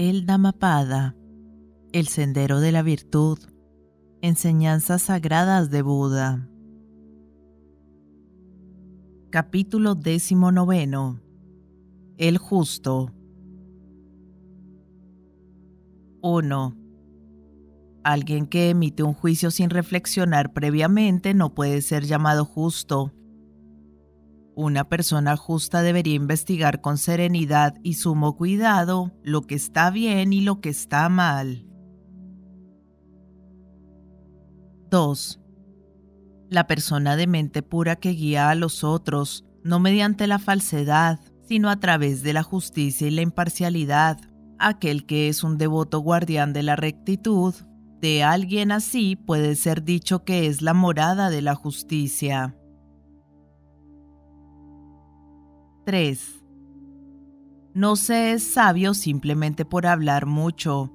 El Dhammapada, el sendero de la virtud, enseñanzas sagradas de Buda. Capítulo XIX El justo 1. Alguien que emite un juicio sin reflexionar previamente no puede ser llamado justo. Una persona justa debería investigar con serenidad y sumo cuidado lo que está bien y lo que está mal. 2. La persona de mente pura que guía a los otros, no mediante la falsedad, sino a través de la justicia y la imparcialidad. Aquel que es un devoto guardián de la rectitud, de alguien así puede ser dicho que es la morada de la justicia. 3. No se es sabio simplemente por hablar mucho.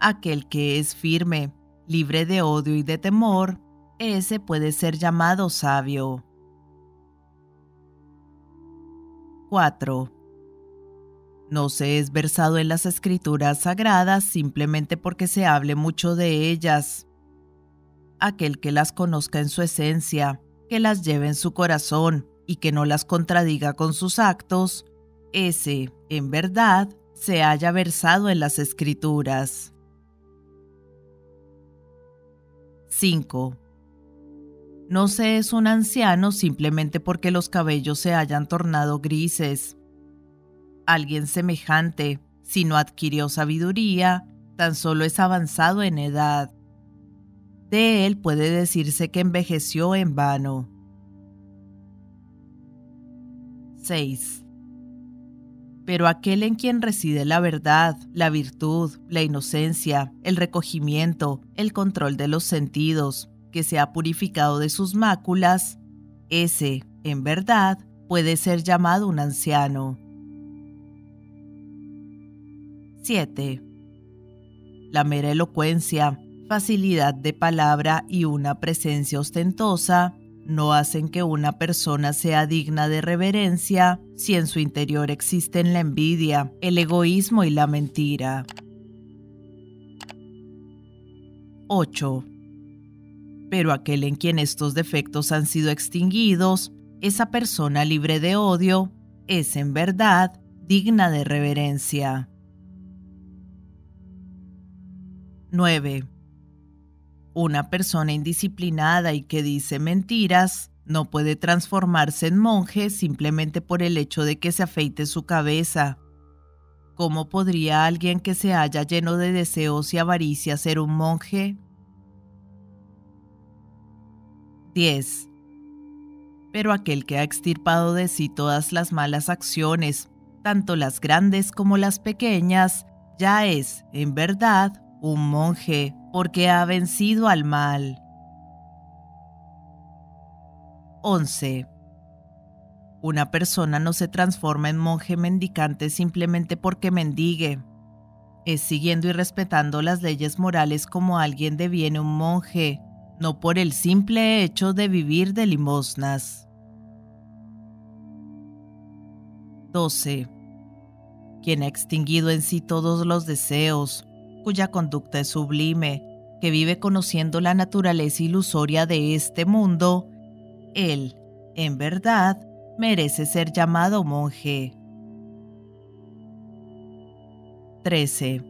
Aquel que es firme, libre de odio y de temor, ese puede ser llamado sabio. 4. No se es versado en las escrituras sagradas simplemente porque se hable mucho de ellas. Aquel que las conozca en su esencia, que las lleve en su corazón, y que no las contradiga con sus actos, ese, en verdad, se haya versado en las escrituras. 5. No se es un anciano simplemente porque los cabellos se hayan tornado grises. Alguien semejante, si no adquirió sabiduría, tan solo es avanzado en edad. De él puede decirse que envejeció en vano. 6. Pero aquel en quien reside la verdad, la virtud, la inocencia, el recogimiento, el control de los sentidos, que se ha purificado de sus máculas, ese, en verdad, puede ser llamado un anciano. 7. La mera elocuencia, facilidad de palabra y una presencia ostentosa no hacen que una persona sea digna de reverencia si en su interior existen la envidia, el egoísmo y la mentira. 8. Pero aquel en quien estos defectos han sido extinguidos, esa persona libre de odio, es en verdad digna de reverencia. 9. Una persona indisciplinada y que dice mentiras no puede transformarse en monje simplemente por el hecho de que se afeite su cabeza. ¿Cómo podría alguien que se haya lleno de deseos y avaricia ser un monje? 10. Pero aquel que ha extirpado de sí todas las malas acciones, tanto las grandes como las pequeñas, ya es, en verdad, un monje porque ha vencido al mal. 11. Una persona no se transforma en monje mendicante simplemente porque mendigue. Es siguiendo y respetando las leyes morales como alguien deviene un monje, no por el simple hecho de vivir de limosnas. 12. Quien ha extinguido en sí todos los deseos, cuya conducta es sublime, que vive conociendo la naturaleza ilusoria de este mundo, él, en verdad, merece ser llamado monje. 13.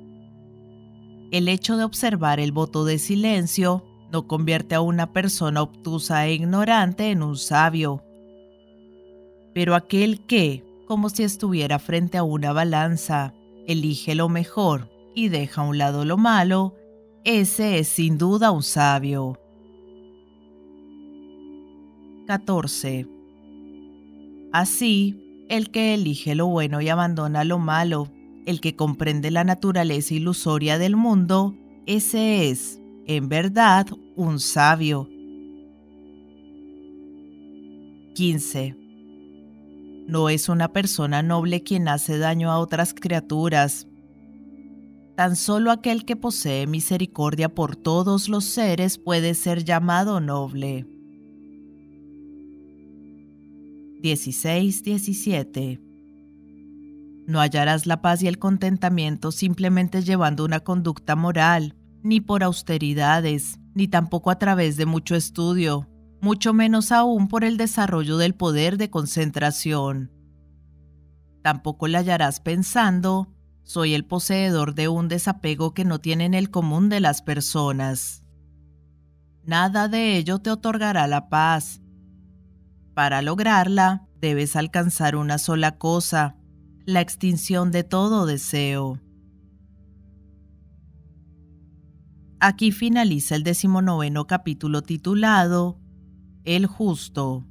El hecho de observar el voto de silencio no convierte a una persona obtusa e ignorante en un sabio. Pero aquel que, como si estuviera frente a una balanza, elige lo mejor y deja a un lado lo malo, ese es sin duda un sabio. 14. Así, el que elige lo bueno y abandona lo malo, el que comprende la naturaleza ilusoria del mundo, ese es, en verdad, un sabio. 15. No es una persona noble quien hace daño a otras criaturas, Tan solo aquel que posee misericordia por todos los seres puede ser llamado noble. 16-17 No hallarás la paz y el contentamiento simplemente llevando una conducta moral, ni por austeridades, ni tampoco a través de mucho estudio, mucho menos aún por el desarrollo del poder de concentración. Tampoco la hallarás pensando, soy el poseedor de un desapego que no tienen el común de las personas. Nada de ello te otorgará la paz. Para lograrla, debes alcanzar una sola cosa, la extinción de todo deseo. Aquí finaliza el decimonoveno capítulo titulado El justo.